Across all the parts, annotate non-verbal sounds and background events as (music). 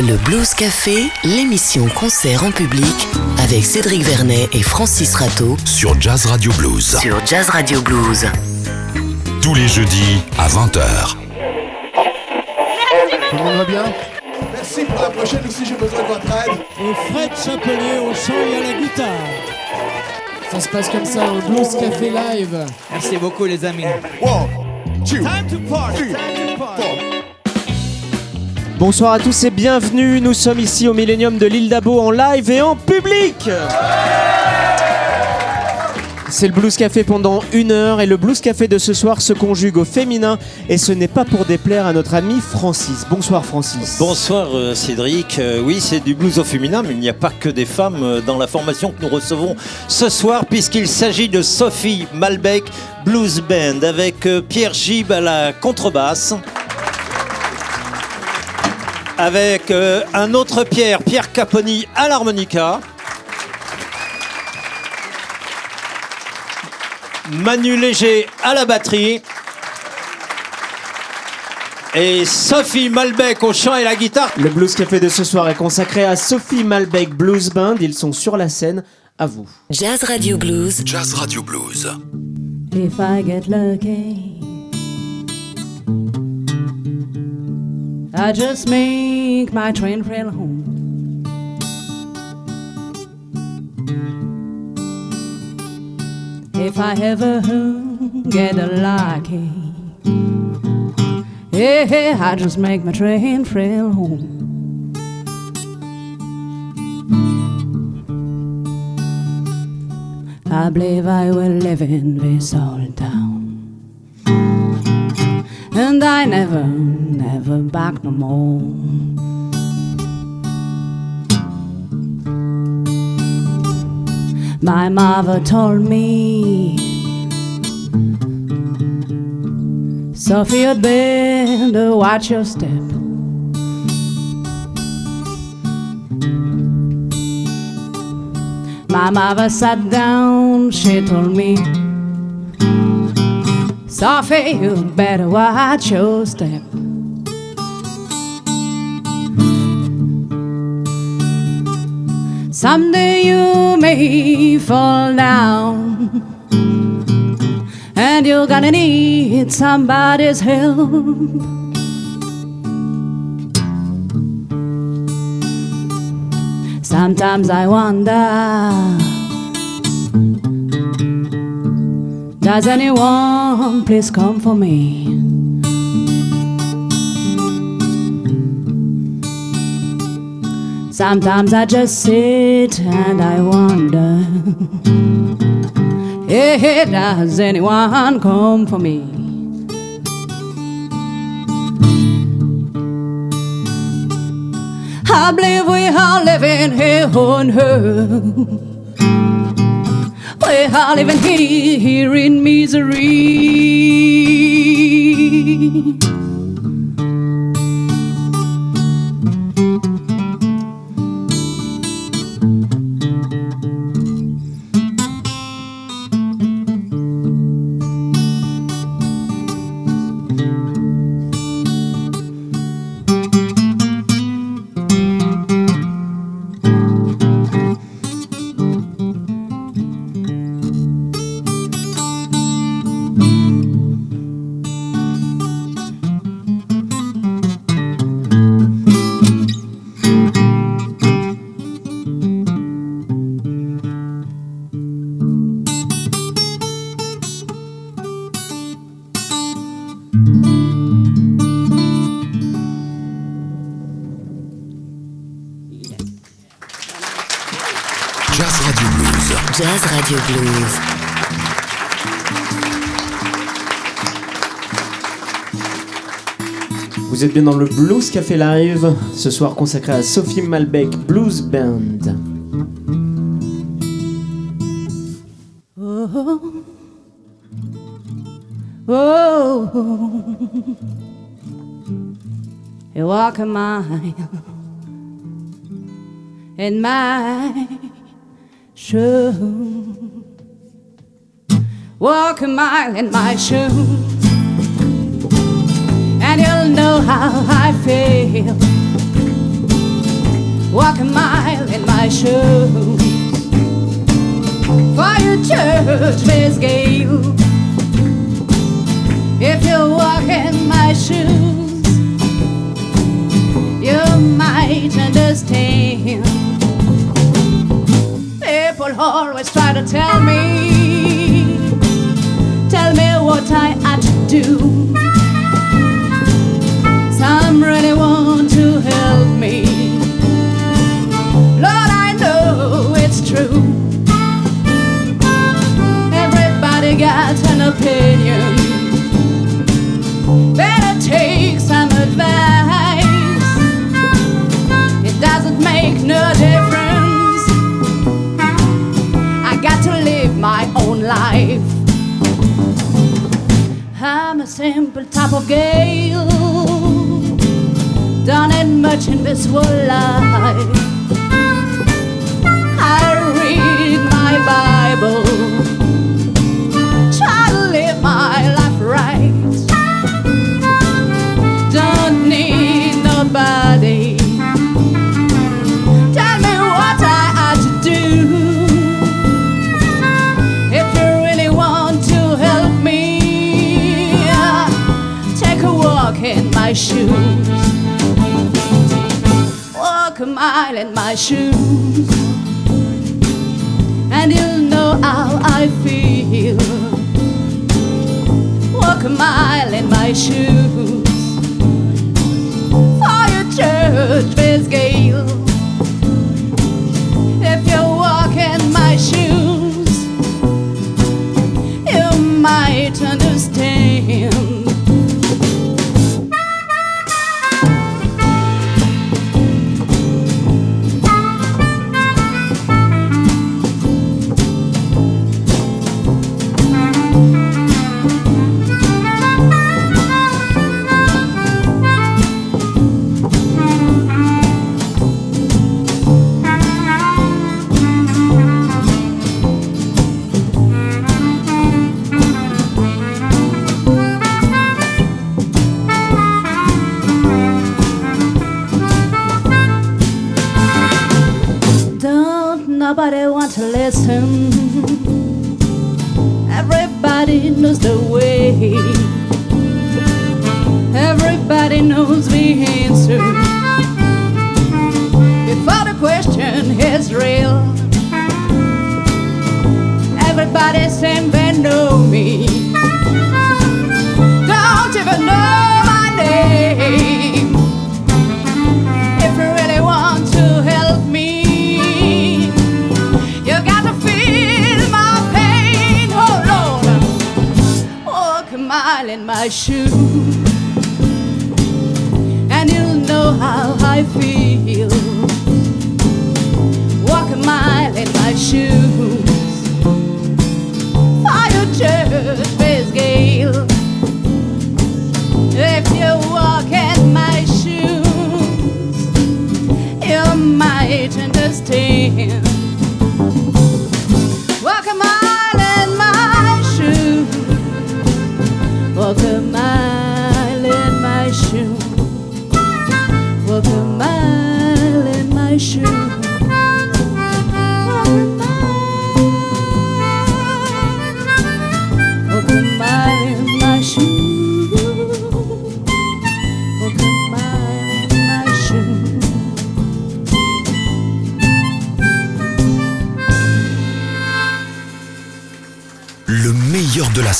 Le Blues Café, l'émission concert en public avec Cédric Vernet et Francis Rateau sur Jazz Radio Blues. sur Jazz Radio Blues. Tous les jeudis à 20h. Tout le monde va bien Merci pour la prochaine aussi, j'ai besoin de votre aide. et Fred Chapelier au chant et à la guitare. Ça se passe comme ça, un blues café live. Merci beaucoup les amis. One, two, Time to party, three, time to party. Bonsoir à tous et bienvenue. Nous sommes ici au Millennium de l'île d'Abo en live et en public. C'est le Blues Café pendant une heure et le Blues Café de ce soir se conjugue au féminin et ce n'est pas pour déplaire à notre ami Francis. Bonsoir Francis. Bonsoir euh, Cédric. Euh, oui, c'est du blues au féminin, mais il n'y a pas que des femmes euh, dans la formation que nous recevons ce soir, puisqu'il s'agit de Sophie Malbec Blues Band avec Pierre Gib à la contrebasse. Avec euh, un autre Pierre, Pierre Caponi à l'harmonica. Manu Léger à la batterie. Et Sophie Malbec au chant et la guitare. Le Blues Café de ce soir est consacré à Sophie Malbec Blues Band. Ils sont sur la scène. À vous. Jazz Radio Blues, Jazz Radio Blues. If I get lucky, I just make my train trail home. If I ever get a lucky, yeah, I just make my train trail home. I believe I will live in this old town. And I never, never back no more. My mother told me, Sophie, you'd better watch your step. My mother sat down, she told me, Sophie, you better watch your step. Someday you may fall down, and you're gonna need somebody's help. Sometimes I wonder Does anyone please come for me? Sometimes I just sit and I wonder (laughs) Hey, does anyone come for me? I believe we are living here on earth. (laughs) way I live in here, here in misery. Bien dans le Blues Café Live, ce soir consacré à Sophie Malbec Blues Band. Oh, you walk a mile my. Walk a mile my shoe, know how I feel. walk a mile in my shoes. For your church, Miss Gale. If you walk in my shoes, you might understand. People always try to tell me, tell me what I ought to do. Some really want to help me. Lord, I know it's true. Everybody got an opinion. Better take some advice. It doesn't make no difference. I got to live my own life. I'm a simple type of girl. Done it much in this world life. I read my Bible. Try to live my life right. Don't need nobody. Tell me what I ought to do. If you really want to help me, take a walk in my shoes. Walk a mile in my shoes. And you'll know how I feel. Walk a mile in my shoes. For your church, Miss Gale. Nobody want to listen. Everybody knows the way. Everybody knows the answer. Before the question is real, everybody saying they know me. Don't even know my name. My shoes, and you'll know how I feel. Walk a mile in my shoes. Fire church, Miss Gale. If you walk in my shoes, you might understand.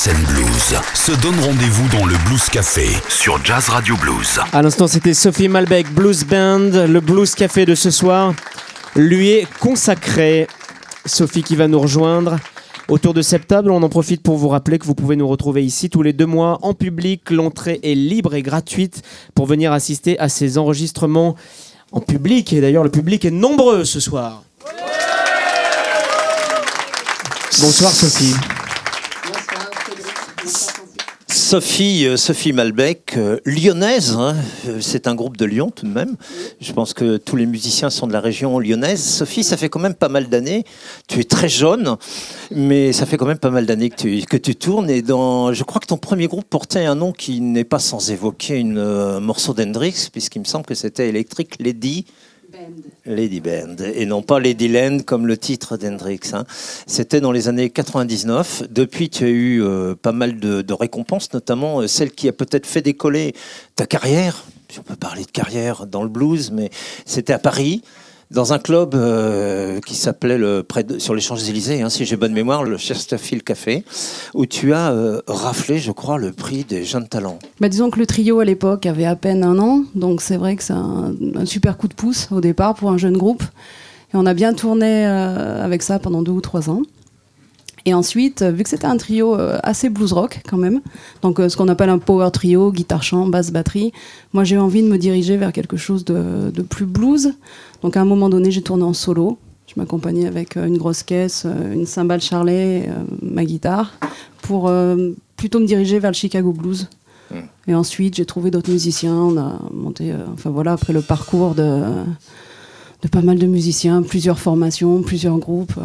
Scène blues se donne rendez-vous dans le Blues Café sur Jazz Radio Blues. À l'instant, c'était Sophie Malbec Blues Band. Le Blues Café de ce soir lui est consacré. Sophie qui va nous rejoindre. Autour de cette table, on en profite pour vous rappeler que vous pouvez nous retrouver ici tous les deux mois en public. L'entrée est libre et gratuite pour venir assister à ces enregistrements en public. Et d'ailleurs, le public est nombreux ce soir. Bonsoir Sophie. Sophie, euh, Sophie Malbec, euh, lyonnaise, hein, euh, c'est un groupe de Lyon tout de même. Je pense que tous les musiciens sont de la région lyonnaise. Sophie, ça fait quand même pas mal d'années. Tu es très jeune, mais ça fait quand même pas mal d'années que tu, que tu tournes. Et dans, je crois que ton premier groupe portait un nom qui n'est pas sans évoquer un morceau d'Hendrix, puisqu'il me semble que c'était Electric Lady. Lady Band, et non pas Lady Land comme le titre d'Hendrix. hein. C'était dans les années 99. Depuis, tu as eu euh, pas mal de, récompenses, notamment euh, celle qui a peut-être fait décoller ta carrière, on peut parler de carrière dans le blues, mais c'était à Paris. Dans un club euh, qui s'appelait le, près de- sur les Champs-Élysées, hein, si j'ai bonne mémoire, le Chesterfield Café, où tu as euh, raflé, je crois, le prix des jeunes talents. Bah, disons que le trio à l'époque avait à peine un an, donc c'est vrai que c'est un, super coup de pouce au départ pour un jeune groupe. Et on a bien tourné euh, avec ça pendant deux ou trois ans. Et ensuite, euh, vu que c'était un trio euh, assez blues rock quand même, donc euh, ce qu'on appelle un power trio, guitare chant, basse batterie, moi j'ai eu envie de me diriger vers quelque chose de, de plus blues. Donc à un moment donné, j'ai tourné en solo. Je m'accompagnais avec une grosse caisse, une cymbale Charlet, ma guitare, pour plutôt me diriger vers le Chicago blues. Et ensuite, j'ai trouvé d'autres musiciens. On a monté, enfin voilà, après le parcours de, de pas mal de musiciens, plusieurs formations, plusieurs groupes, euh,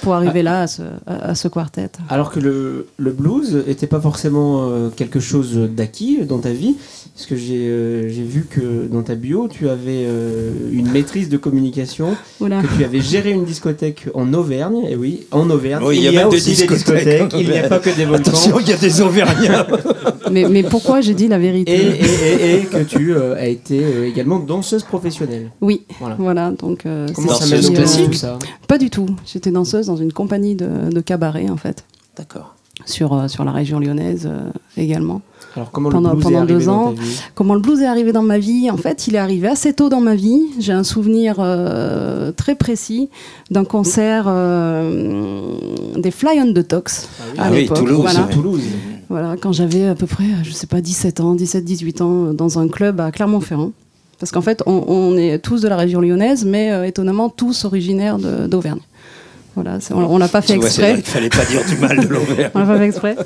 pour arriver là à ce, à, à ce quartet. Alors que le, le blues n'était pas forcément euh, quelque chose d'acquis dans ta vie, parce que j'ai euh, vu que dans ta bio, tu avais euh, une maîtrise de communication, Voilà. que tu avais géré une discothèque en Auvergne, et oui, en Auvergne, Oui, il y a, même des aussi discothèques des discothèques, il n'y a pas que des volcans. Attention, il y a des Auvergnats. (laughs) mais, mais pourquoi j'ai dit la vérité Et, et- et- et que tu euh, as été euh, également danseuse professionnelle. Oui, Voilà. voilà. donc, euh, Comment c'est- ça mène au classique ça Pas du tout. J'étais danseuse dans une compagnie de, de cabaret, en fait, D'accord. sur, euh, sur la région lyonnaise euh, également. Alors comment Pendant- le blues pendant est arrivé deux dans ans. ta vie Comment le blues est arrivé dans ma vie En fait, il est arrivé assez tôt dans ma vie. J'ai un souvenir euh, très précis d'un concert euh, des Fly on the Tox à Ah oui, l'époque. Toulouse, voilà. ouais. Toulouse. Voilà, quand j'avais à peu près, je sais pas, 17 ans, 17-18 ans, euh, dans un club à Clermont-Ferrand. Parce qu'en fait, on, on est tous de la région lyonnaise, mais euh, étonnamment tous originaires d'Auvergne. Voilà, c'est- on, on l'a pas fait c'est exprès. qu'il fallait pas dire du mal de l'Auvergne. (laughs) On l'a pas fait exprès.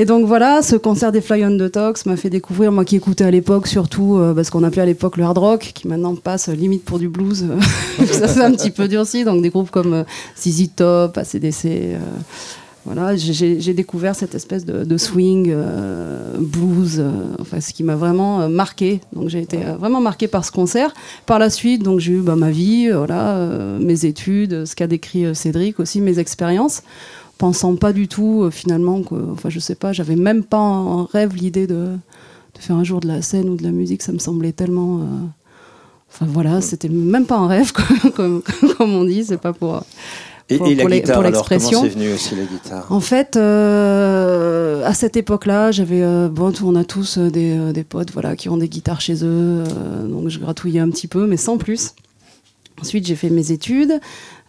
Et donc voilà, ce concert des Fly on the Tox m'a fait découvrir, moi qui écoutais à l'époque surtout euh, bah, qu'on appelait à l'époque le hard rock, qui maintenant passe euh, limite pour du blues. (laughs) ça s'est un petit peu durci, donc des groupes comme euh, ZZ Top, ACDC. Voilà, j'ai- découvert cette espèce de, de swing euh, blues, euh, enfin ce qui m'a vraiment euh, marqué. Donc j'ai été vraiment marqué par ce concert. Par la suite, donc j'ai eu bah, ma vie, voilà, mes études, ce qu'a décrit Cédric aussi, mes expériences, pensant pas du tout finalement que, enfin je sais pas, j'avais même pas en rêve l'idée de, de faire un jour de la scène ou de la musique. Ça me semblait tellement, enfin voilà, c'était même pas un rêve (laughs) comme, comme, comme on dit. C'est pas pour Pour- et la pour les- guitare, pour alors, comment l'expression. c'est venu aussi la guitare? En fait, euh, à cette époque-là, j'avais euh, bon, on a tous euh, des, euh, des potes voilà qui ont des guitares chez eux, donc je gratouillais un petit peu, mais sans plus. Ensuite, j'ai fait mes études.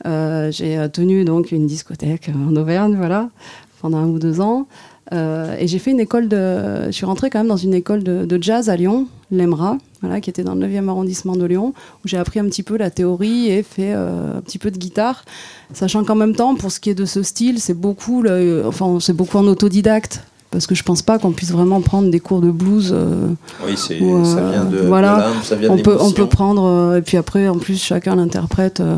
J'ai tenu donc une discothèque en Auvergne, voilà, pendant un ou deux ans. Euh, et j'ai fait une école de. Je suis rentrée quand même dans une école de, de jazz à Lyon, l'EMRA, voilà, qui était dans le 9e arrondissement de Lyon, où j'ai appris un petit peu la théorie et fait euh, un petit peu de guitare. Sachant qu'en même temps, pour ce qui est de ce style, c'est beaucoup, le- enfin, c'est beaucoup en autodidacte. Parce que je pense pas qu'on puisse vraiment prendre des cours de blues. euh, Oui, c'est, ça euh, vient de, de voilà. ça vient on, de peut, on peut prendre. euh, et puis après, en plus, chacun l'interprète. euh,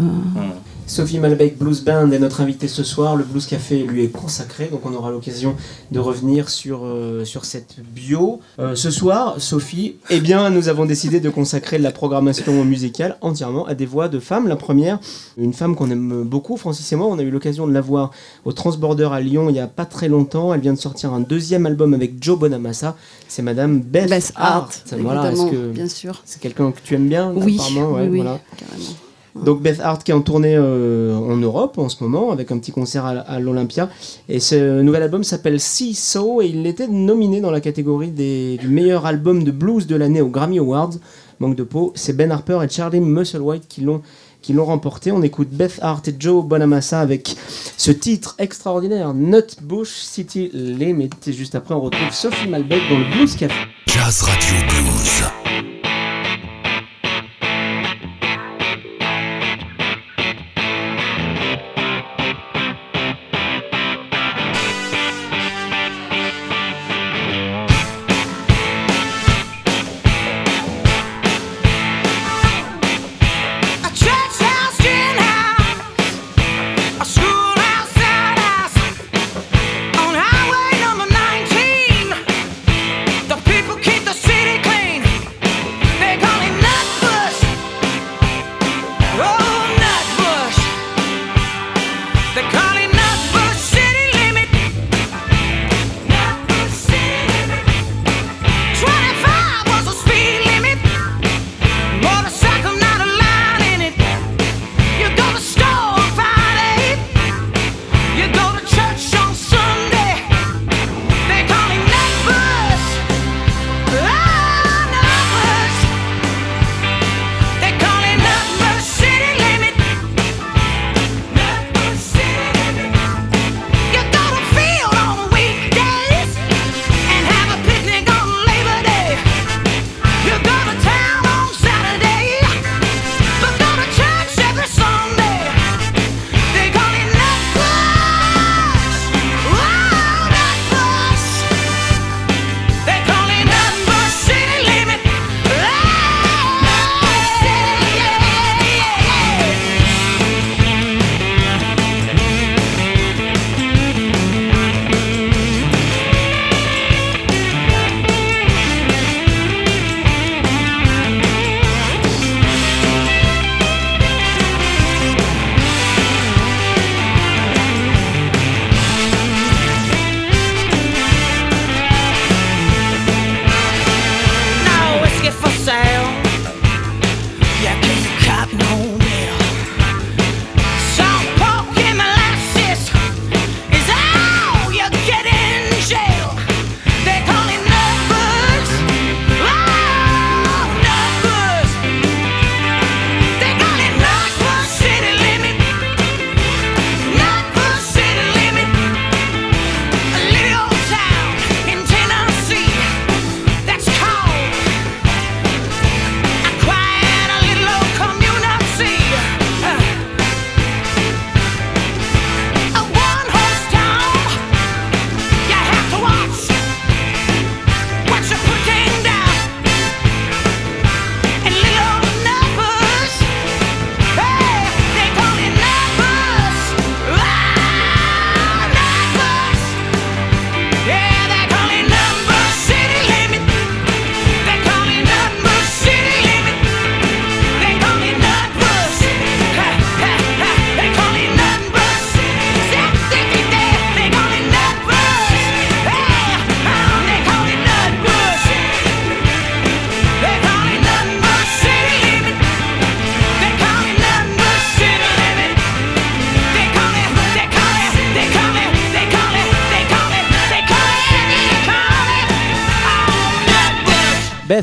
Sophie Malbec Blues Band est notre invitée ce soir. Le Blues Café lui est consacré, donc on aura l'occasion de revenir sur, euh, sur cette bio. Euh, ce soir, Sophie, eh bien, nous avons décidé de consacrer la programmation musicale entièrement à des voix de femmes. La première, une femme qu'on aime beaucoup, Francis et moi, on a eu l'occasion de la voir au Transborder à Lyon il y a pas très longtemps. Elle vient de sortir un deuxième album avec Joe Bonamassa. C'est Madame Beth, Beth Hart, Voilà, est-ce évidemment, que bien sûr. c'est quelqu'un que tu aimes bien Oui, apparemment? Ouais, oui, oui, voilà. carrément. Donc Beth Hart qui est en tournée euh, en Europe en ce moment avec un petit concert à, l'Olympia. Et ce nouvel album s'appelle See So et il était nominé dans la catégorie des, du meilleur album de blues de l'année aux Grammy Awards. Manque de peau, c'est Ben Harper et Charlie Musselwhite qui l'ont qui l'ont remporté. On écoute Beth Hart et Joe Bonamassa avec ce titre extraordinaire, Nutbush City Limit. Et juste après, on retrouve Sophie Malbec dans le Blues Café. Jazz Radio Blues.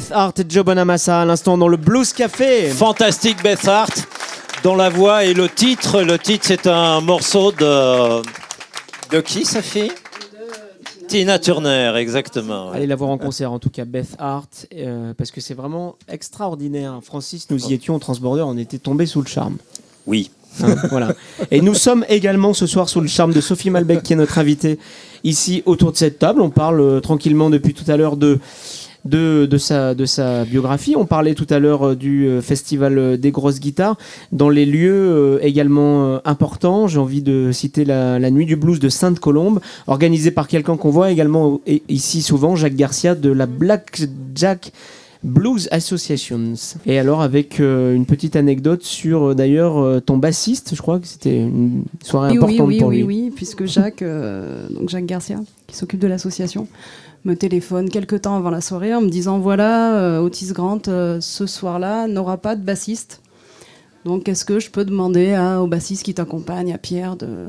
Beth Hart et Joe Bonamassa à l'instant dans le Blues Café. Fantastique Beth Hart, dont la voix et le titre. Le titre, c'est un morceau de. De qui, Sophie Tina Turner, exactement. Allez la voir en concert en tout cas Beth Hart euh, parce que c'est vraiment extraordinaire. Francis, nous y étions au Transborder, on était tombés sous le charme. Oui. Hein, voilà. Et nous sommes également ce soir sous le charme de Sophie Malbec qui est notre invitée ici autour de cette table. On parle euh, tranquillement depuis tout à l'heure de de, de, sa, de sa biographie. On parlait tout à l'heure euh, du euh, festival euh, des grosses guitares. Dans les lieux également importants, j'ai envie de citer la, la Nuit du Blues de Sainte-Colombe, organisée par quelqu'un qu'on voit également ici souvent, Jacques Garcia de la Black Jack Blues Associations. Et alors avec euh, une petite anecdote sur euh, d'ailleurs euh, ton bassiste, je crois que c'était une soirée Oui, oui, importante oui, pour oui, lui. oui, puisque Jacques, donc Jacques Garcia, qui s'occupe de l'association, me téléphone quelques temps avant la soirée en me disant voilà, euh, Otis Grant, euh, ce soir-là, n'aura pas de bassiste. Donc, est-ce que je peux demander à, au bassiste qui t'accompagne, à Pierre, de,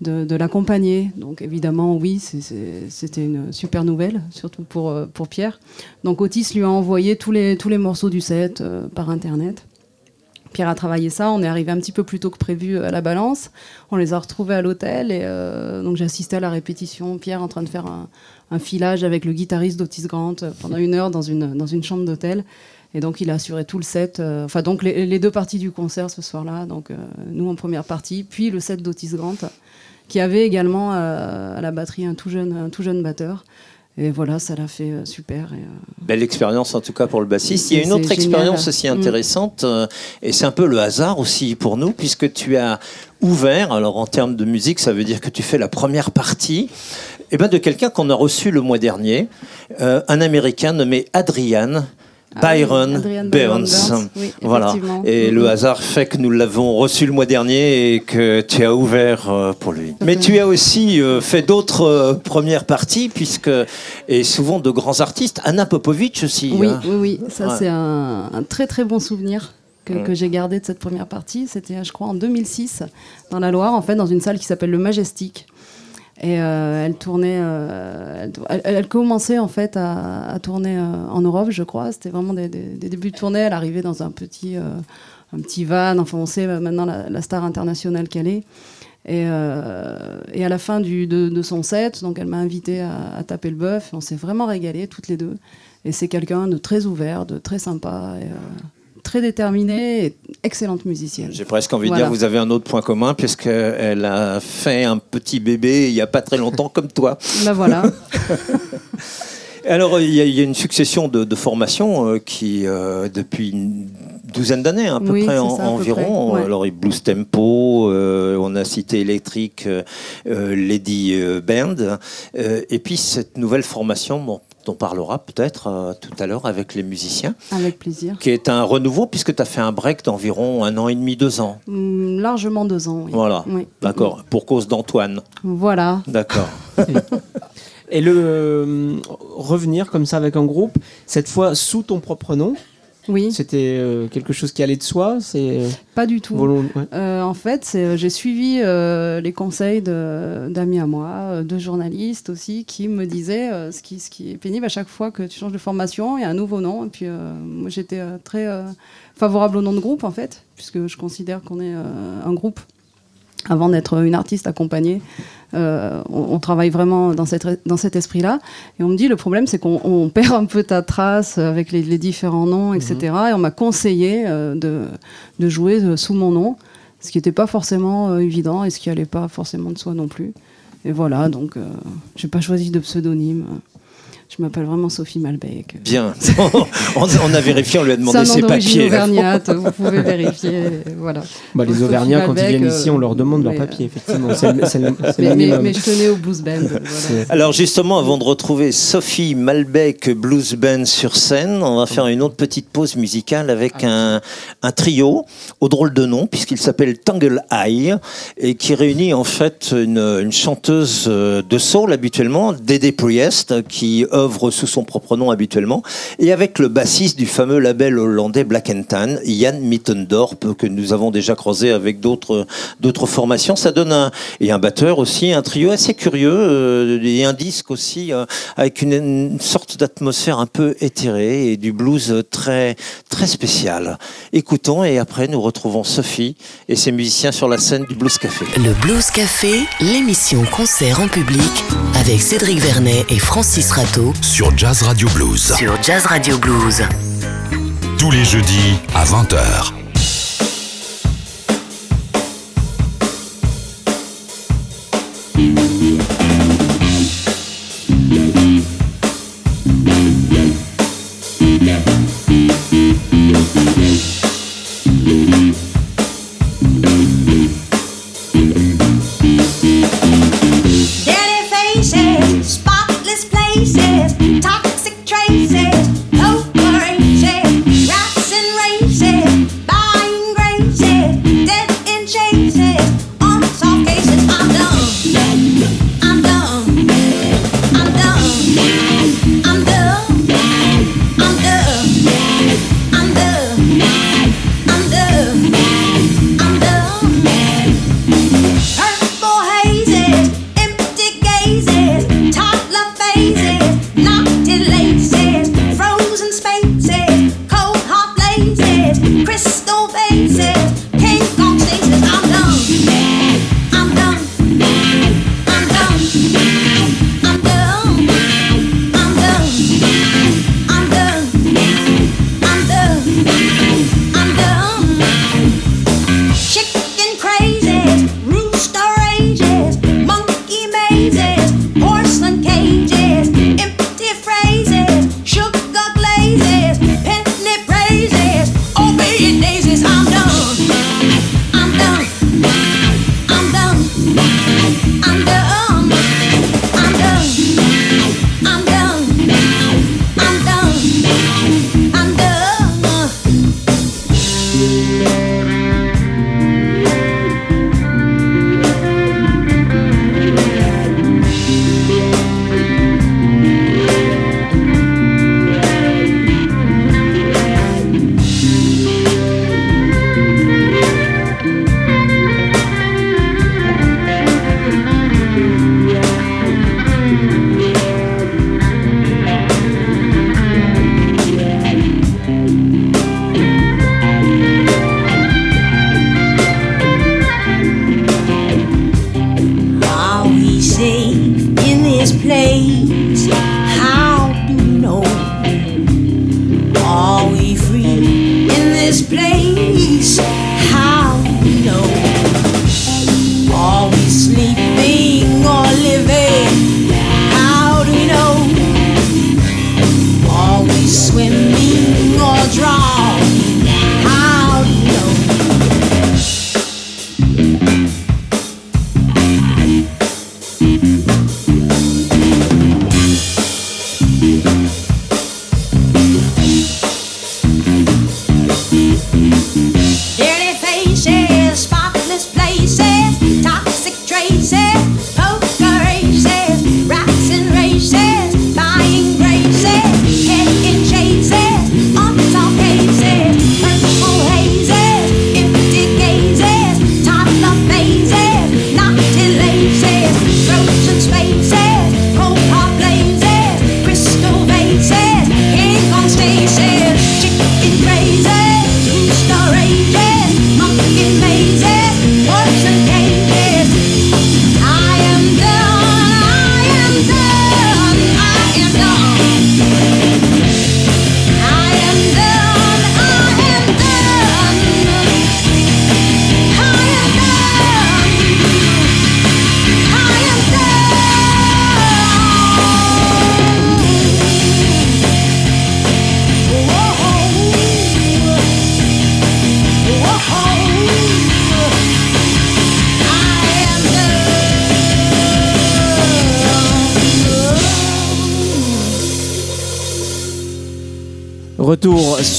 de, l'accompagner? Donc, évidemment, oui, c'était une super nouvelle, surtout pour, euh, pour Pierre. Donc, Otis lui a envoyé tous les, tous les morceaux du set par Internet. Pierre a travaillé ça, on est arrivé un petit peu plus tôt que prévu à la balance. On les a retrouvés à l'hôtel et donc j'ai assisté à la répétition. Pierre en train de faire un, un filage avec le guitariste d'Otis Grant pendant une heure dans une, dans une chambre d'hôtel. Et donc il a assuré tout le set, euh, enfin donc les, les deux parties du concert ce soir-là. Donc euh, nous en première partie, puis le set d'Otis Grant qui avait également euh, à la batterie un tout jeune, un tout jeune batteur. Et voilà, ça l'a fait euh, super. Et, euh, Belle expérience en tout cas pour le bassiste. Il y a une autre génial. expérience aussi Mm. intéressante, euh, et c'est un peu le hasard aussi pour nous, puisque tu as ouvert, alors en termes de musique, ça veut dire que tu fais la première partie, eh ben, de quelqu'un qu'on a reçu le mois dernier, un Américain nommé Adrian. Ah Byron, Adrian Burns. Burns, oui, voilà. Et le hasard fait que nous l'avons reçu le mois dernier et que tu as ouvert euh, pour lui. Mais tu as aussi euh, fait d'autres euh, premières parties, puisque, et souvent de grands artistes, Anna Popovic aussi. Oui, hein. oui, oui. Ça, Ouais. c'est un, un très très bon souvenir que, Mm. que j'ai gardé de cette première partie. C'était, je crois, en 2006, dans la Loire, en fait, dans une salle qui s'appelle le Majestic. Et euh, elle tournait, euh, elle, commençait en fait à, tourner euh, en Europe, je crois. C'était vraiment des, débuts de tournée. Elle arrivait dans un petit, van. Enfin, on sait maintenant la, star internationale qu'elle est. Et, à la fin de, de son set, donc elle m'a invité à, taper le bœuf. On s'est vraiment régalé toutes les deux. Et c'est quelqu'un de très ouvert, de très sympa, très déterminé, et excellente musicienne. J'ai presque envie Voilà. de dire, vous avez un autre point commun, puisqu'elle a fait un petit bébé il n'y a pas très longtemps comme toi. (laughs) Bah voilà. (laughs) Alors, il y, a- il y a une succession de, de formations euh, qui, euh, depuis une douzaine d'années à peu Oui, près c'est en- ça, à peu environ. près, ouais. Alors, il Blues Tempo, euh, on a cité Electric, Lady Band, et puis cette nouvelle formation dont on parlera peut-être euh, tout à l'heure avec les musiciens, Avec plaisir. qui est un renouveau puisque tu as fait un break d'environ un an et demi, deux ans. Hum, largement deux ans. Oui. Voilà, Oui. d'accord, pour cause d'Antoine. Voilà. D'accord. (laughs) Et le euh, revenir comme ça avec un groupe, cette fois sous ton propre nom, Oui, c'était euh, quelque chose qui allait de soi, c'est euh, pas du tout. volon- ouais. Euh, en fait, c'est, euh, j'ai suivi euh, les conseils de- d'amis à moi, euh, de journalistes aussi, qui me disaient euh, ce, qui, ce qui est pénible à chaque fois que tu changes de formation, il y a un nouveau nom. Et puis, euh, moi, j'étais euh, très euh, favorable au nom de groupe, en fait, puisque je considère qu'on est euh, un groupe. Avant d'être une artiste accompagnée, euh, on, on travaille vraiment dans, cette, dans cet esprit-là. Et on me dit, le problème, c'est qu'on on perd un peu ta trace avec les, les différents noms, etc. Et on m'a conseillé euh, de, de jouer euh, sous mon nom, ce qui n'était pas forcément euh, évident et ce qui allait pas forcément de soi non plus. Et voilà, donc j'ai pas choisi de pseudonyme. Je m'appelle vraiment Sophie Malbec. Bien. (laughs) on, on a vérifié, on lui a demandé ses papiers. auvergnate, vous pouvez vérifier. Voilà. Bah, les Auvergnats, quand ils viennent ici, on euh, leur demande leurs papiers, effectivement. C'est le Mais, mais- minimum. mais je tenais au blues band. voilà. Alors justement, avant de retrouver Sophie Malbec Blues Band sur scène, on va faire une autre petite pause musicale avec un, un trio au drôle de nom, puisqu'il s'appelle Tangle Eye, et qui réunit en fait une, une chanteuse euh, de soul habituellement, Dédé Priest, qui œuvre œuvre sous son propre nom habituellement, et avec le bassiste du fameux label hollandais Black Tan, Jan Mittendorp, que nous avons déjà croisé avec d'autres formations. Ça donne un et un batteur aussi, un trio assez curieux euh, et un disque aussi euh, avec une, une sorte d'atmosphère un peu éthérée et du blues très très spécial. Écoutons et après nous retrouvons Sophie et ses musiciens sur la scène du Blues Café. Le Blues Café, l'émission concert en public avec Cédric Vernet et Francis Rateau Sur Jazz Radio Blues. sur Jazz Radio Blues. Tous les jeudis à 20h.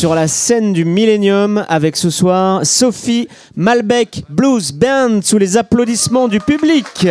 Sur la scène du Millennium avec ce soir Sophie Malbec Blues Band sous les applaudissements du public.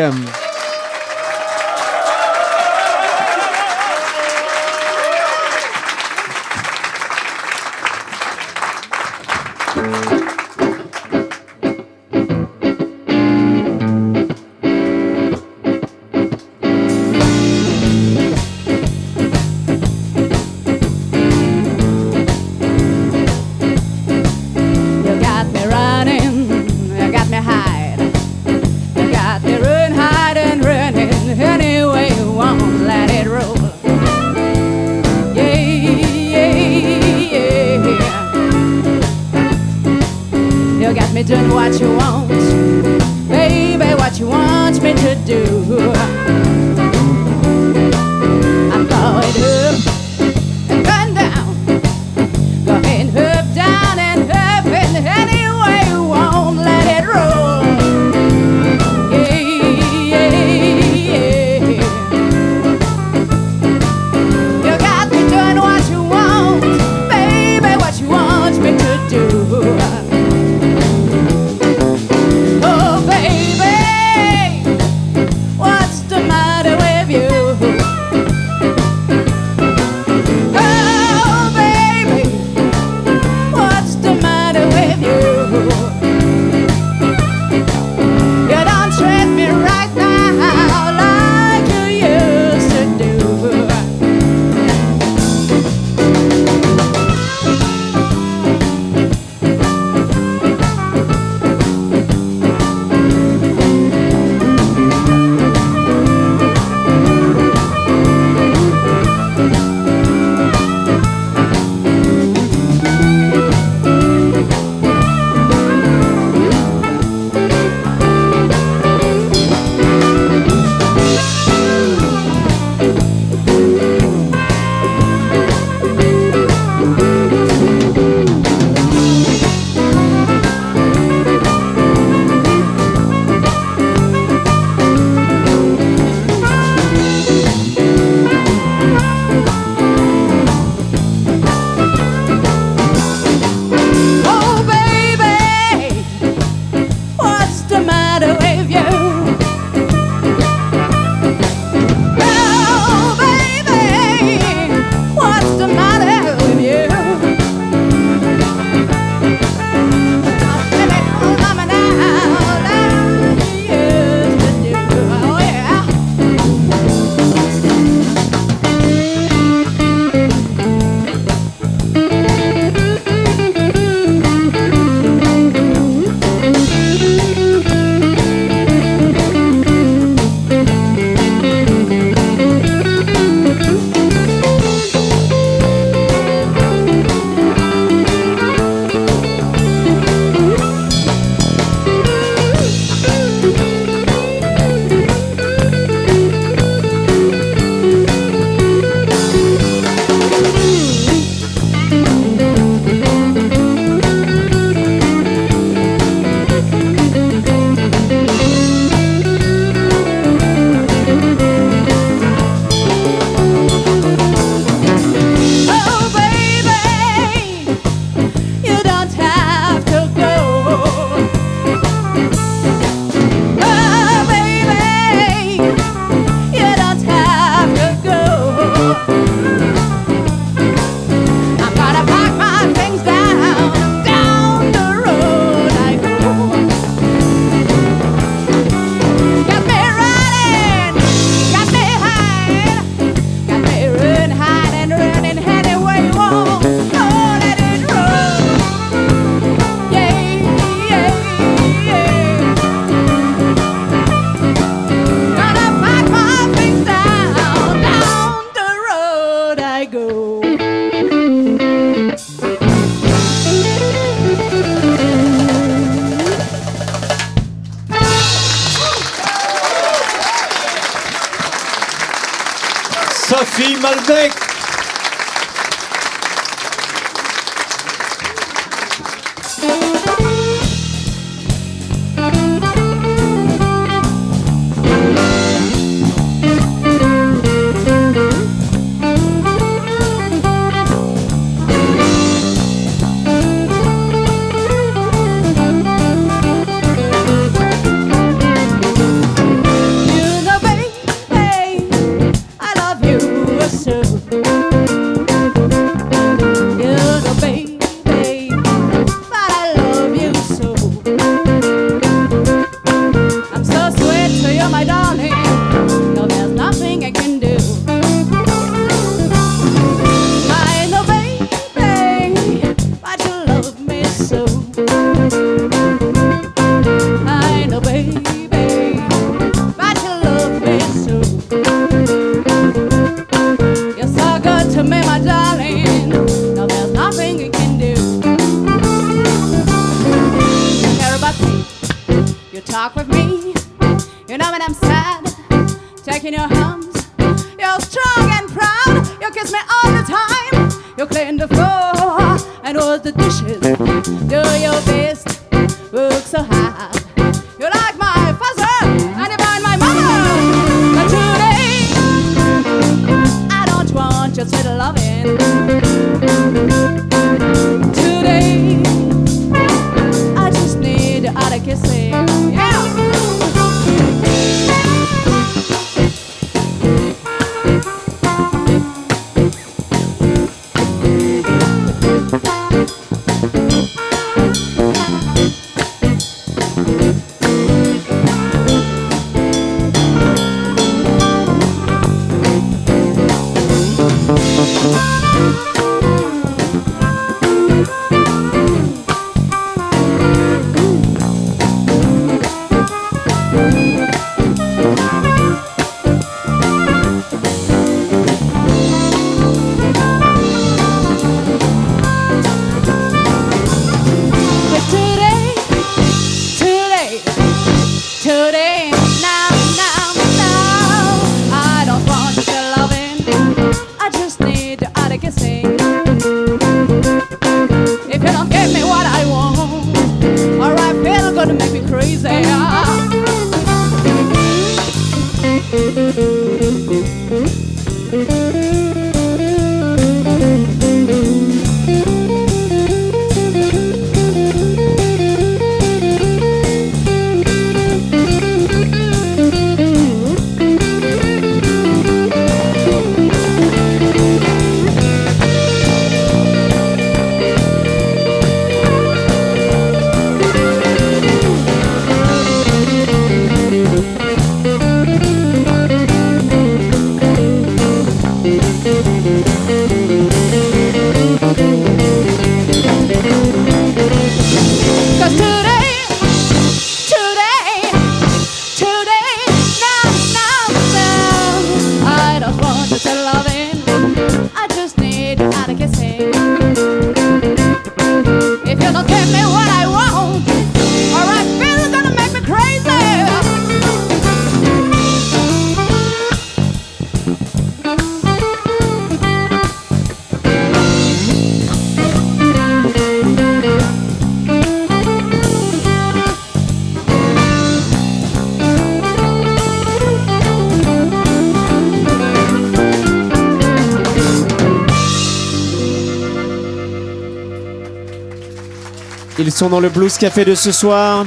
Ils sont dans le Blues Café de ce soir.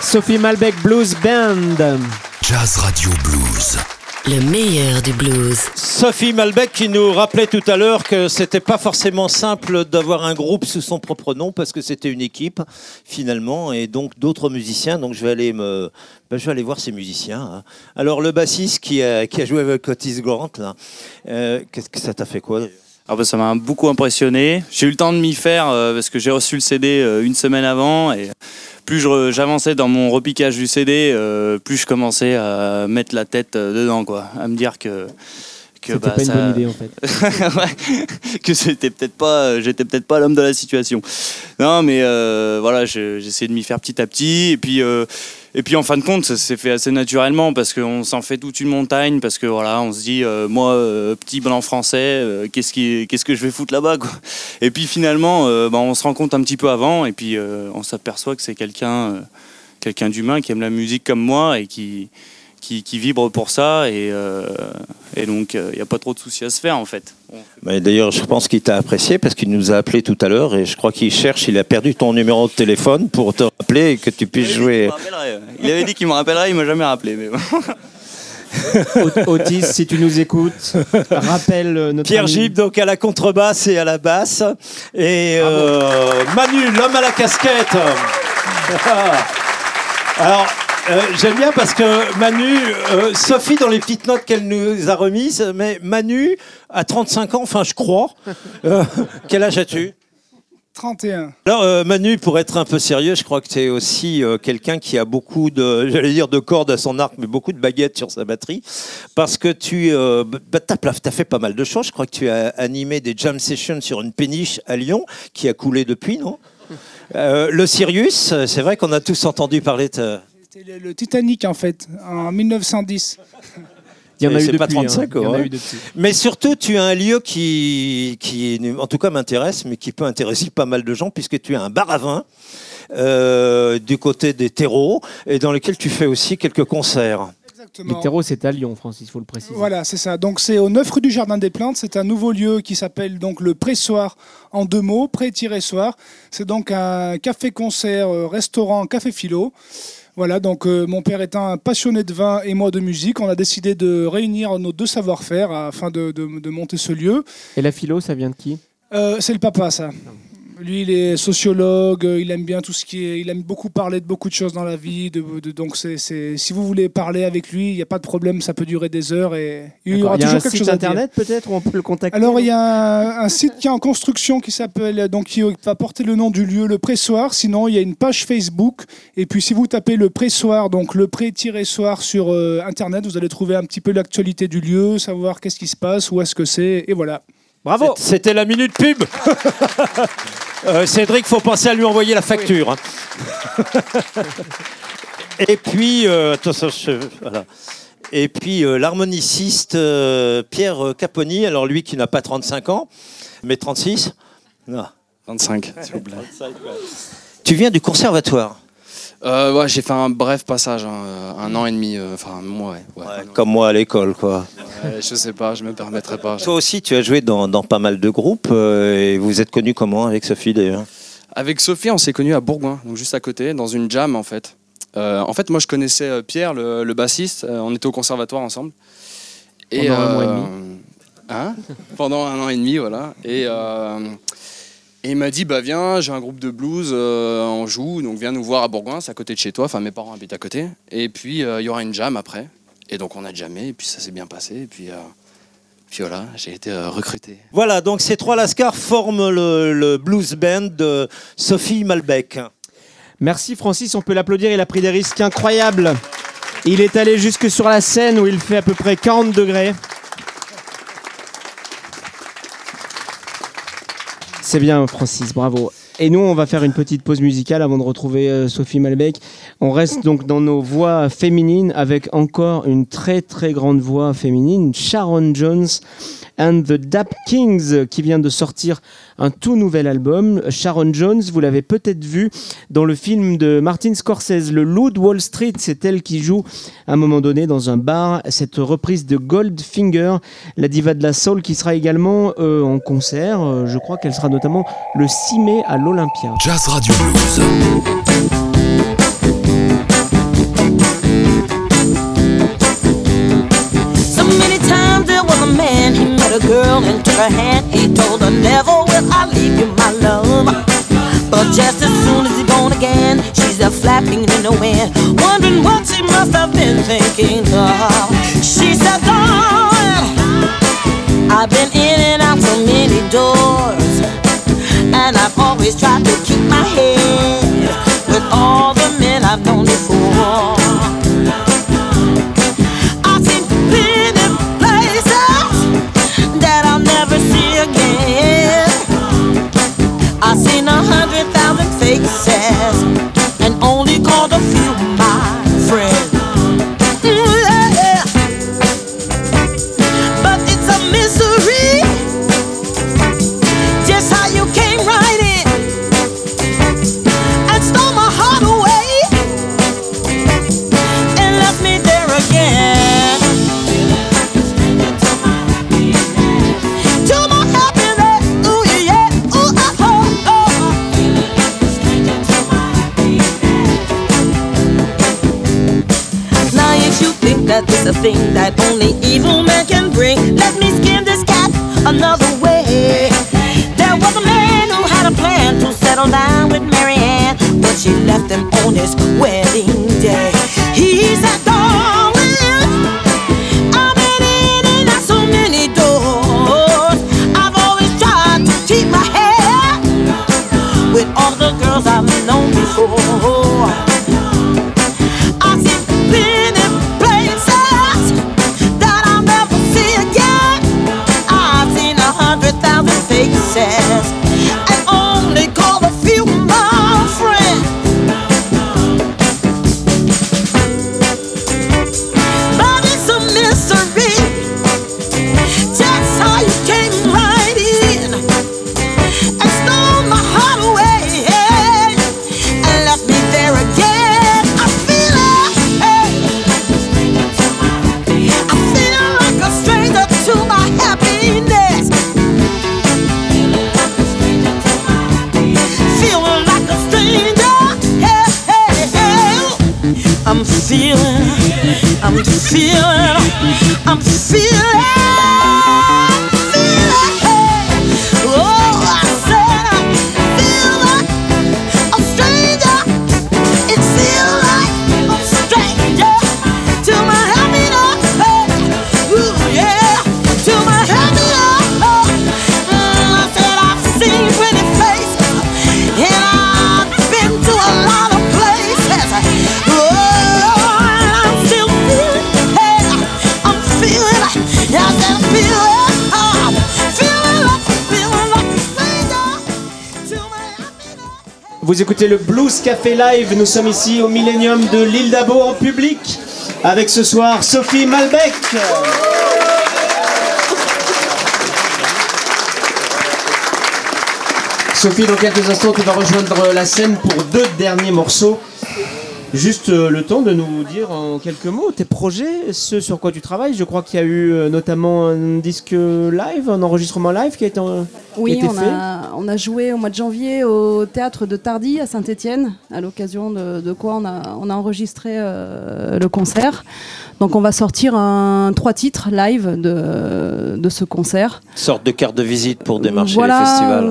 Sophie Malbec Blues Band. Jazz Radio Blues. Le meilleur du blues. Sophie Malbec qui nous rappelait tout à l'heure que c'était pas forcément simple d'avoir un groupe sous son propre nom parce que c'était une équipe finalement et donc d'autres musiciens. Donc je vais aller me, ben, je vais aller voir ces musiciens. hein. Alors le bassiste qui a, qui a joué avec Otis Grant là, euh, qu'est-ce que ça t'a fait quoi Ah bah, ça m'a beaucoup impressionné. J'ai eu le temps de m'y faire euh, parce que j'ai reçu le CD euh, une semaine avant et plus j'avançais dans mon repiquage du CD, euh, plus je commençais à mettre la tête dedans, quoi, à me dire que que C'était bah, pas une bonne idée en fait. (laughs) Que c'était peut-être pas, j'étais peut-être pas l'homme de la situation. Non, mais euh, voilà, je- j'essaie de m'y faire petit à petit, et puis euh, et puis en fin de compte, ça s'est fait assez naturellement parce qu'on s'en fait toute une montagne, parce que voilà, on se dit, euh, moi, euh, petit blanc français, euh, qu'est-ce qui, qu'est-ce que je vais foutre là-bas, quoi. Et puis finalement, euh, bah, on se rend compte un petit peu avant, et puis euh, on s'aperçoit que c'est quelqu'un, euh, quelqu'un d'humain qui aime la musique comme moi et qui qui, qui vibre pour ça, et, euh, et donc il n'y a pas trop de soucis à se faire en fait. Mais D'ailleurs, je pense qu'il t'a apprécié parce qu'il nous a appelé tout à l'heure et je crois qu'il cherche, il a perdu ton numéro de téléphone pour te rappeler et que tu puisses jouer. Il avait dit qu'il me rappellerait, il m'a jamais rappelé. Mais bon. Otis, si tu nous écoutes, rappelle euh, notre Pierre Gib, donc à la contrebasse et à la basse. Et euh, Manu, l'homme à la casquette. (laughs) Alors, euh, j'aime bien parce que Manu, euh, Sophie, dans les petites notes qu'elle nous a remises, mais Manu, à 35 ans, enfin, je crois. Euh, (laughs) quel âge as-tu? 31. Alors euh, Manu, pour être un peu sérieux, je crois que tu es aussi euh, quelqu'un qui a beaucoup de, (laughs) j'allais dire de cordes à son arc, mais beaucoup de baguettes sur sa batterie, parce que tu euh, bah, as, fait pas mal de choses. Je crois que tu as animé des jam sessions sur une péniche à Lyon, qui a coulé depuis, non? Le Sirius, c'est vrai qu'on a tous entendu parler de... C'était le, le Titanic en fait, en 1910. Il y en a Et eu depuis. pas 35, hein. Il y en a ouais. eu depuis. Mais surtout, tu as un lieu qui, qui, en tout cas, m'intéresse, mais qui peut intéresser pas mal de gens, puisque tu as un bar à vin euh, du côté des terreaux, et dans lequel tu fais aussi quelques concerts. Exactement. Les terreaux, c'est à Lyon, Francis, il faut le préciser. Voilà, c'est ça. Donc c'est au 9 rue du Jardin des Plantes. C'est un nouveau lieu qui s'appelle donc le Pressoir en deux mots, pré-soir. C'est donc un café-concert, euh, restaurant, café philo. Voilà, donc euh, mon père étant un passionné de vin et moi de musique, on a décidé de réunir nos deux savoir-faire afin de, de- de monter ce lieu. Et la philo, ça vient de qui? Euh, c'est le papa, ça. Lui, il est sociologue, euh, il aime bien tout ce qui est. Il aime beaucoup parler de beaucoup de choses dans la vie. De, de- donc, c'est, c'est- si vous voulez parler avec lui, il n'y a pas de problème, ça peut durer des heures et il y aura Il y a toujours un quelque site chose internet peut-être où on peut le contacter Alors, il y a un, un site qui est en construction qui s'appelle, donc qui va porter le nom du lieu, le Pressoir. Sinon, il y a une page Facebook. Et puis, si vous tapez le Pressoir, donc le pré-soir sur euh, Internet, vous allez trouver un petit peu l'actualité du lieu, savoir qu'est-ce qui se passe, où est-ce que c'est, et voilà. Bravo C'était la minute pub. (laughs) Euh, Cédric, faut penser à lui envoyer la facture. hein. (laughs) Et puis, euh, je- voilà. Et puis euh, l'harmoniciste euh, Pierre Caponi, alors lui qui n'a pas 35 ans, mais 36. Non. 25, s'il vous plaît. Tu viens du conservatoire. Euh, ouais, j'ai fait un bref passage, hein, euh, un an et demi, euh, enfin, moi, ouais. Comme moi à l'école, quoi. Ouais, je sais pas, je me permettrai pas. Toi aussi, tu as joué dans, dans pas mal de groupes euh, et vous êtes connu comment avec Sophie d'ailleurs? Avec Sophie, on s'est connus à Bourgoin, donc juste à côté, dans une jam en fait. Euh, en fait, moi, je connaissais euh, Pierre, le, le bassiste. euh, on était au conservatoire ensemble. Pendant un mois et demi. hein? Pendant un an et demi, voilà. Et, euh, et il m'a dit, bah viens, j'ai un groupe de blues, euh, on joue, donc viens nous voir à Bourgoin, c'est à côté de chez toi. Enfin, mes parents habitent à côté. Et puis, euh, il y aura une jam après. Et donc, on a jamais, et puis ça s'est bien passé. Et puis, euh, puis voilà, j'ai été euh, recruté. Voilà, donc ces trois lascars forment le, le blues band de Sophie Malbec. Merci Francis, on peut l'applaudir, il a pris des risques incroyables. Il est allé jusque sur la scène où il fait à peu près 40 degrés. C'est bien Francis, bravo. Et nous, on va faire une petite pause musicale avant de retrouver euh, Sophie Malbec. On reste donc dans nos voix féminines avec encore une très très grande voix féminine, Sharon Jones and the Dap Kings, qui vient de sortir un tout nouvel album. Sharon Jones, vous l'avez peut-être vu dans le film de Martin Scorsese, Le Loup de Wall Street. C'est elle qui joue à un moment donné dans un bar cette reprise de Goldfinger, la diva de la soul, qui sera également euh, en concert. Euh, je crois qu'elle sera notamment le 6 mai à l'Olympia. Jazz Radio. Just as soon as he's born again, she's a flapping in the wind, wondering what she must have been thinking of. She's said, Darling, I've been in and out so many doors, and I've always tried to keep my head with all the men I've known before. Café Live. Nous sommes ici au Millennium de l'île d'Abo en public avec ce soir Sophie Malbec. Sophie, dans quelques instants, tu vas rejoindre la scène pour deux derniers morceaux. Juste euh, le temps de nous dire en quelques mots tes projets, ce sur quoi tu travailles. Je crois qu'il y a eu euh, notamment un disque live, un enregistrement live qui a été, a Oui, été on fait. a, on a joué au mois de janvier au théâtre de Tardy à Saint-Étienne, à l'occasion de, de quoi on a, on a enregistré euh, le concert. Donc on va sortir un, trois titres live de, de ce concert. Sorte de carte de visite pour démarcher voilà, les festivals.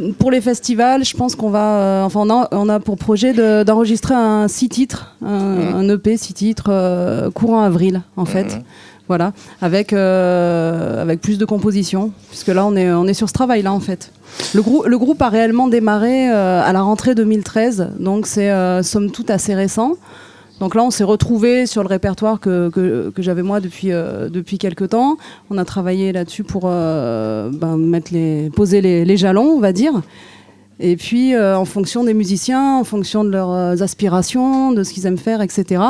euh, pour les festivals, je pense qu'on va. euh, enfin, on a, on a pour projet de- d'enregistrer un six titres, un, un EP six titres euh, courant avril, en fait. Voilà, avec, euh, avec plus de compositions, puisque là on est, on est sur ce travail-là en fait. Le, grou- le groupe a réellement démarré euh, à la rentrée 2013, donc c'est euh, somme toute assez récent. Donc là, on s'est retrouvé sur le répertoire que, que, j'avais moi depuis, euh, depuis quelques temps. On a travaillé là-dessus pour ben, mettre les, poser les, jalons, on va dire. Et puis, en fonction des musiciens, en fonction de leurs aspirations, de ce qu'ils aiment faire, etc.,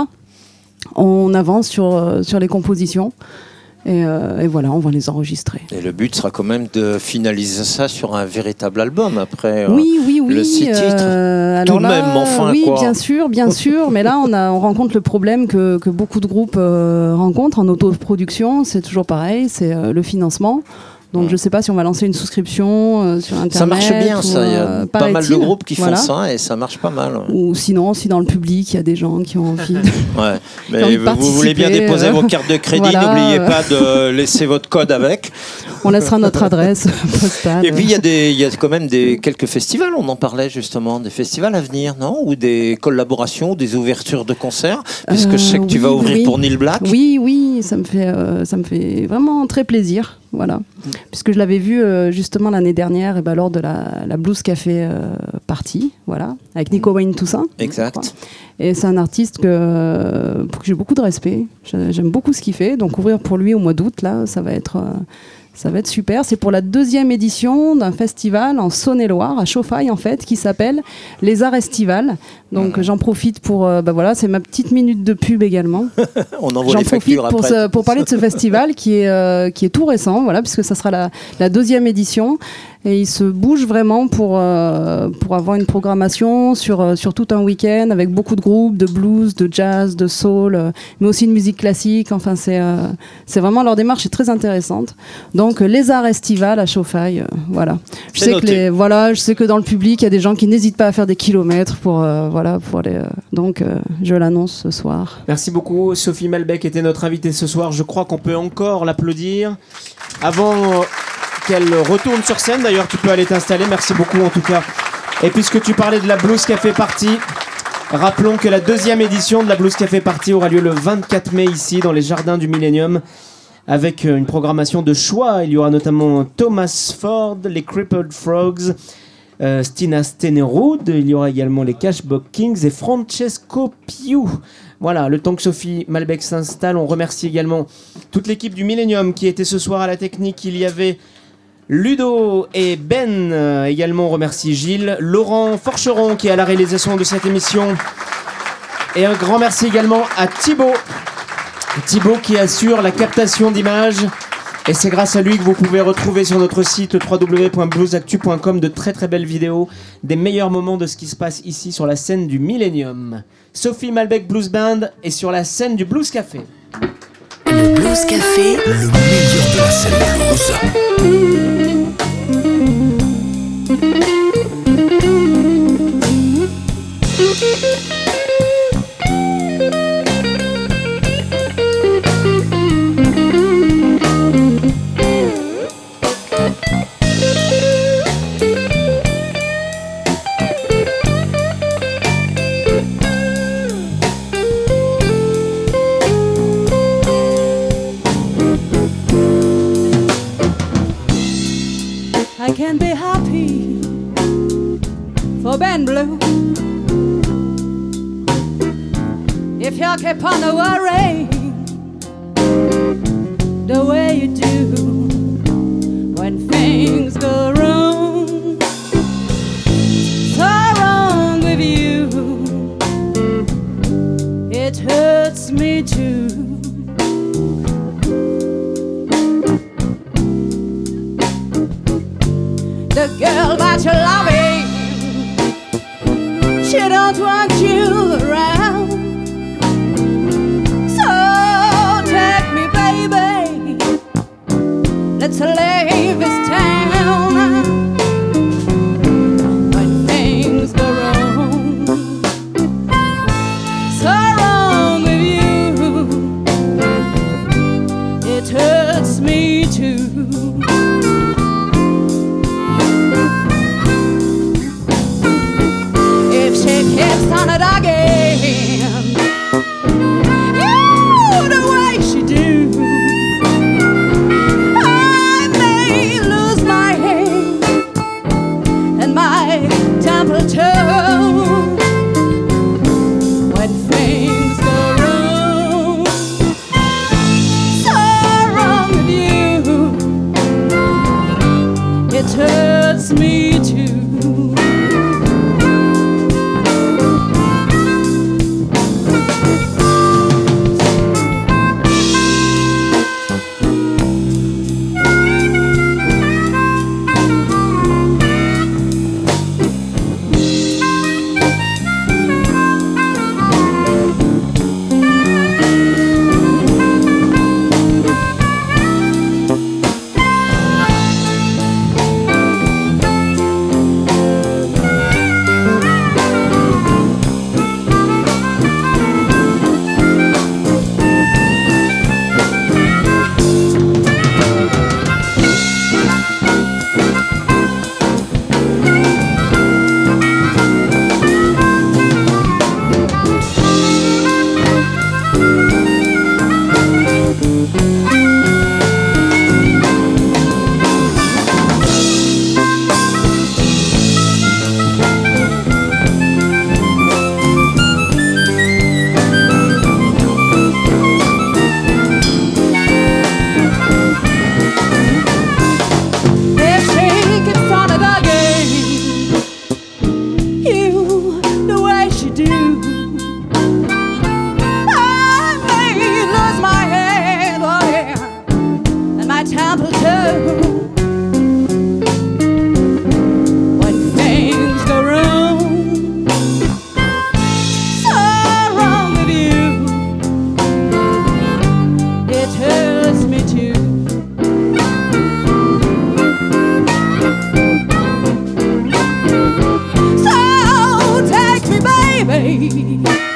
on avance sur, euh, sur les compositions. Et, euh, et voilà, on va les enregistrer. Et le but sera quand même de finaliser ça sur un véritable album après. euh, Oui, oui, oui. Le six titres. euh, Tout de même, enfin, Oui, quoi. bien sûr, bien (laughs) sûr. mais là, on, a, on rencontre le problème que, que beaucoup de groupes rencontrent en autoproduction. C'est toujours pareil, c'est le financement. Donc, je ne sais pas si on va lancer une souscription euh, sur Internet. Ça marche bien, ou, ça. Il y a euh, pas mal de groupes qui Voilà. font ça et ça marche pas mal. Ou sinon, si dans le public, il y a des gens qui ont envie. de- (laughs) Ouais. Envie Mais de vous, voulez bien déposer euh, vos cartes de crédit, voilà, n'oubliez pas de laisser votre code avec. on laissera notre adresse (laughs) postale. Et puis il y a des, il y a quand même des quelques festivals. On en parlait justement, des festivals à venir, non? Ou des collaborations, ou des ouvertures de concerts, puisque je sais que tu Euh, vas ouvrir oui. pour Neil Black. Oui, oui, ça me fait, euh, ça me fait vraiment très plaisir, voilà. Puisque je l'avais vu euh, justement l'année dernière, et ben, lors de la, la Blues Café euh, party, voilà, avec Nico Wayne Toussaint. Exact. Et c'est un artiste que, pour qui j'ai beaucoup de respect. J'ai- J'aime beaucoup ce qu'il fait. Donc ouvrir pour lui au mois d'août, là, ça va être, euh, ça va être super. C'est pour la deuxième édition d'un festival en Saône-et-Loire, à Chauffaille en fait, qui s'appelle Les Arts Estivales. Donc j'en profite pour, euh, bah voilà, c'est ma petite minute de pub également. (laughs) On envoie J'en profite pour, ce- pour parler de ce (laughs) festival qui est, euh, qui est tout récent, voilà, puisque ça sera la, la deuxième édition. Et il se bouge vraiment pour, euh, pour avoir une programmation sur, euh, sur tout un week-end avec beaucoup de groupes, de blues, de jazz, de soul, euh, mais aussi de musique classique. Enfin, c'est euh, c'est vraiment leur démarche est très intéressante. Donc, les arts estivales à Chauffaille, voilà. Je sais, que les, voilà, je sais que dans le public, il y a des gens qui n'hésitent pas à faire des kilomètres pour, voilà, pour aller. donc, je l'annonce ce soir. Merci beaucoup. Sophie Malbec était notre invitée ce soir. Je crois qu'on peut encore l'applaudir. Avant qu'elle retourne sur scène. D'ailleurs, tu peux aller t'installer. Merci beaucoup en tout cas. Et puisque tu parlais de la blouse café party, rappelons que la deuxième édition de la blouse café party aura lieu le 24 mai ici dans les jardins du Millennium. Avec euh, une programmation de choix, il y aura notamment Thomas Ford, les Crippled Frogs, euh, Stina Stenerud, il y aura également les Cashbox Kings et Francesco Piu. Voilà, le temps que Sophie Malbec s'installe, on remercie également toute l'équipe du Millennium qui était ce soir à la technique. Il y avait Ludo et Ben euh, également remercie Gilles, Laurent Forcheron qui est à la réalisation de cette émission. Et un grand merci également à Thibaut. Thibaut qui assure la captation d'images. Et c'est grâce à lui que vous pouvez retrouver sur notre site www.bluesactu.com de très très belles vidéos des meilleurs moments de ce qui se passe ici sur la scène du Millennium. Sophie Malbec Blues Band est sur la scène du Blues Café. Le Blues Café, le meilleur de la scène blues. away.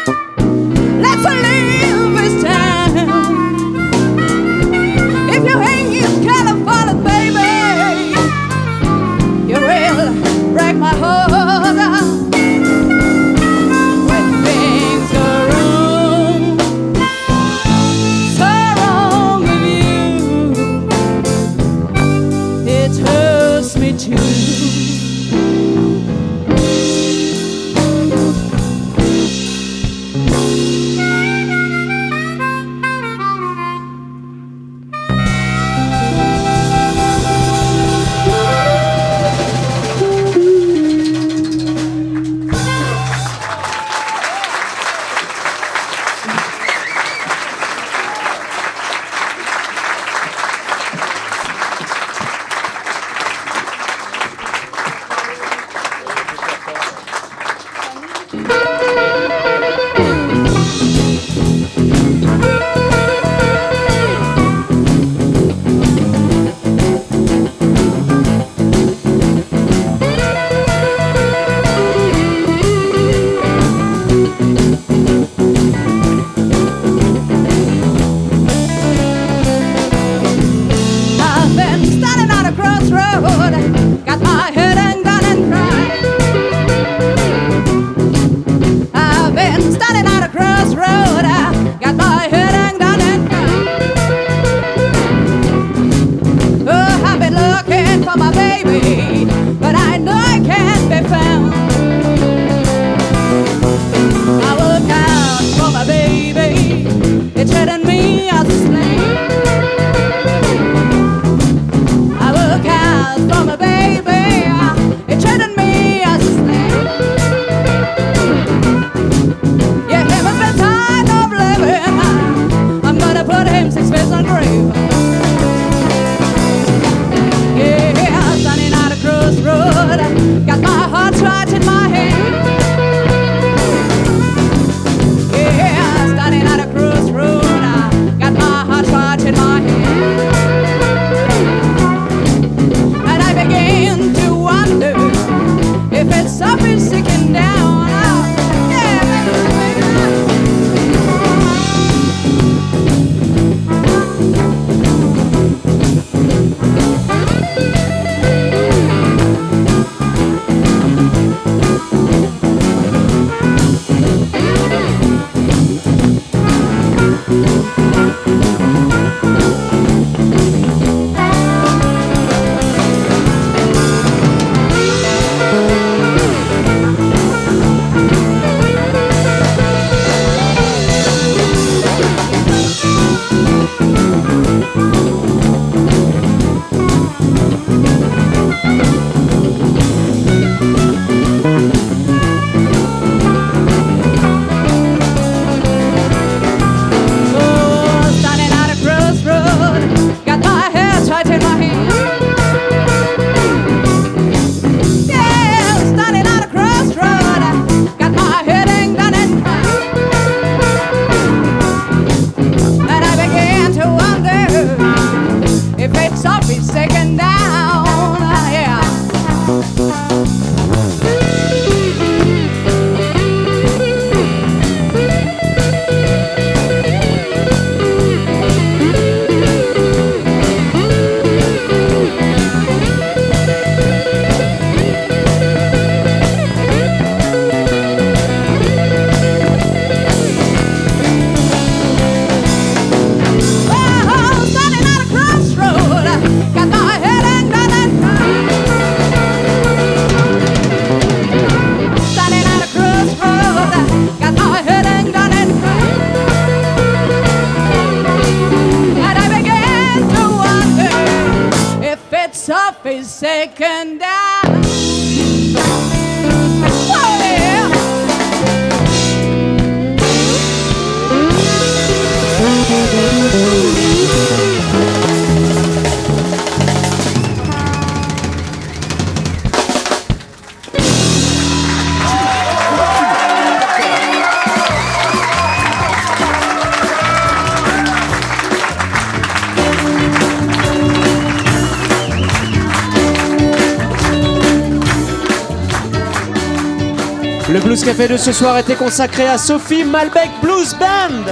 Café de ce soir était consacré à Sophie Malbec Blues Band.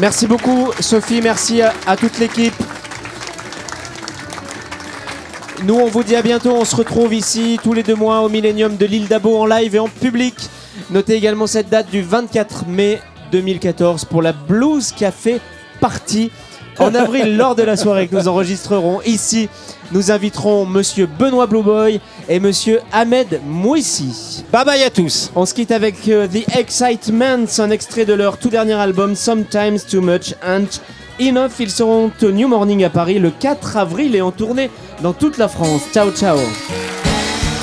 Merci beaucoup Sophie, merci à, toute l'équipe. Nous on vous dit à bientôt, on se retrouve ici tous les deux mois au Millennium de l'île d'Abo en live et en public. Notez également cette date du 24 mai 2014 pour la Blues Café Party. En avril, lors de la soirée que nous enregistrerons ici, nous inviterons Monsieur Benoît Blueboy et Monsieur Ahmed Mouissi. Bye bye à tous. On se quitte avec euh, The Excitements, un extrait de leur tout dernier album Sometimes Too Much and Enough. Ils seront au New Morning à Paris le 4 avril et en tournée dans toute la France. Ciao ciao.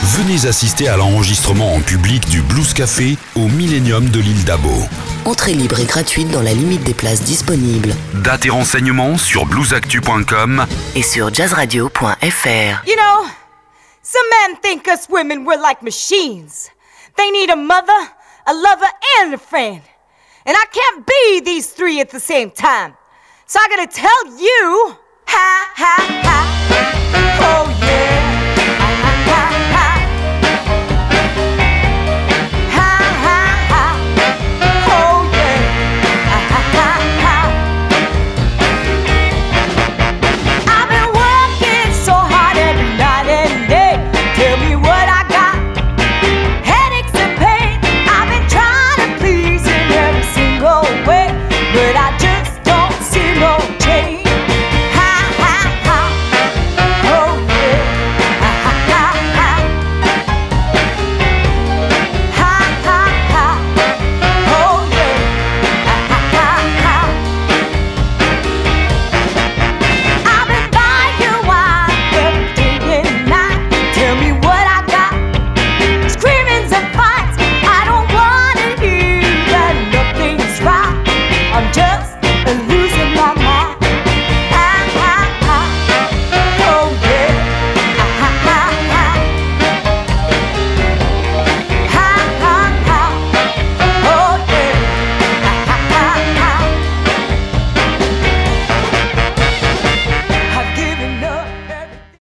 Venez assister à l'enregistrement en public du Blues Café au Millennium de l'île d'Abo. Entrée libre et gratuite dans la limite des places disponibles. Date et renseignements sur bluesactu.com et sur jazzradio.fr. You know, some men think us women we're like machines. They need a mother, a lover, and a friend. And I can't be these three at the same time. So I gotta tell you, ha ha ha.